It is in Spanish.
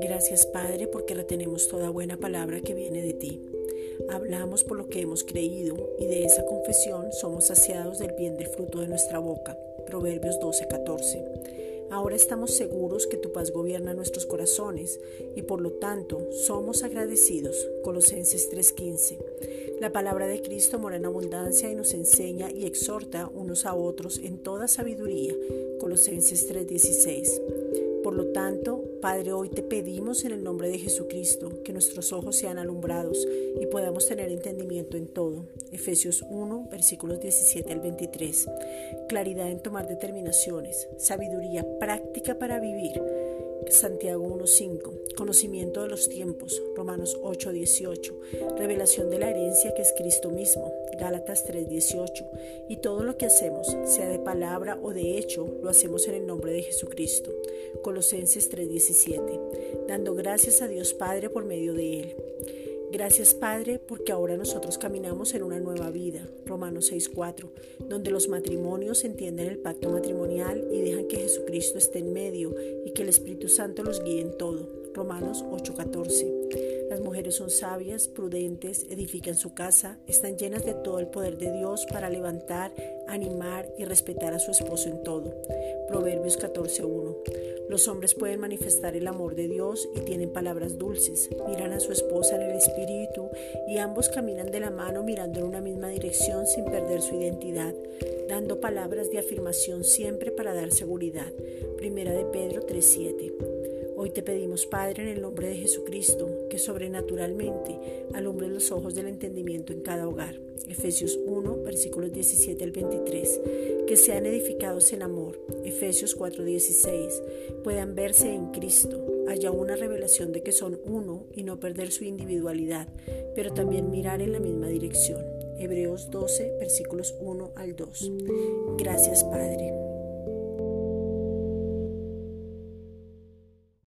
Gracias Padre porque retenemos toda buena palabra que viene de ti. Hablamos por lo que hemos creído y de esa confesión somos saciados del bien del fruto de nuestra boca. Proverbios 12:14. Ahora estamos seguros que tu paz gobierna nuestros corazones y por lo tanto somos agradecidos. Colosenses 3:15. La palabra de Cristo mora en abundancia y nos enseña y exhorta unos a otros en toda sabiduría. Colosenses 3:16. Por lo tanto, Padre, hoy te pedimos en el nombre de Jesucristo que nuestros ojos sean alumbrados y podamos tener entendimiento en todo. Efesios 1, versículos 17 al 23. Claridad en tomar determinaciones, sabiduría práctica para vivir. Santiago 1.5, conocimiento de los tiempos, Romanos 8.18, revelación de la herencia que es Cristo mismo, Gálatas 3.18, y todo lo que hacemos, sea de palabra o de hecho, lo hacemos en el nombre de Jesucristo, Colosenses 3.17, dando gracias a Dios Padre por medio de Él. Gracias Padre porque ahora nosotros caminamos en una nueva vida, Romanos 6.4, donde los matrimonios entienden el pacto matrimonial y dejan que Jesucristo esté en medio y que el Espíritu Santo los guíe en todo, Romanos 8:14. Las mujeres son sabias, prudentes, edifican su casa, están llenas de todo el poder de Dios para levantar, animar y respetar a su esposo en todo. Proverbios 14:1. Los hombres pueden manifestar el amor de Dios y tienen palabras dulces. Miran a su esposa en el espíritu y ambos caminan de la mano mirando en una misma dirección sin perder su identidad, dando palabras de afirmación siempre para dar seguridad. Primera de Pedro 3:7. Hoy te pedimos, Padre, en el nombre de Jesucristo, que sobrenaturalmente alumbre los ojos del entendimiento en cada hogar. Efesios 1, versículos 17 al 23. Que sean edificados en amor. Efesios 4, 16. Puedan verse en Cristo. Haya una revelación de que son uno y no perder su individualidad, pero también mirar en la misma dirección. Hebreos 12, versículos 1 al 2. Gracias, Padre.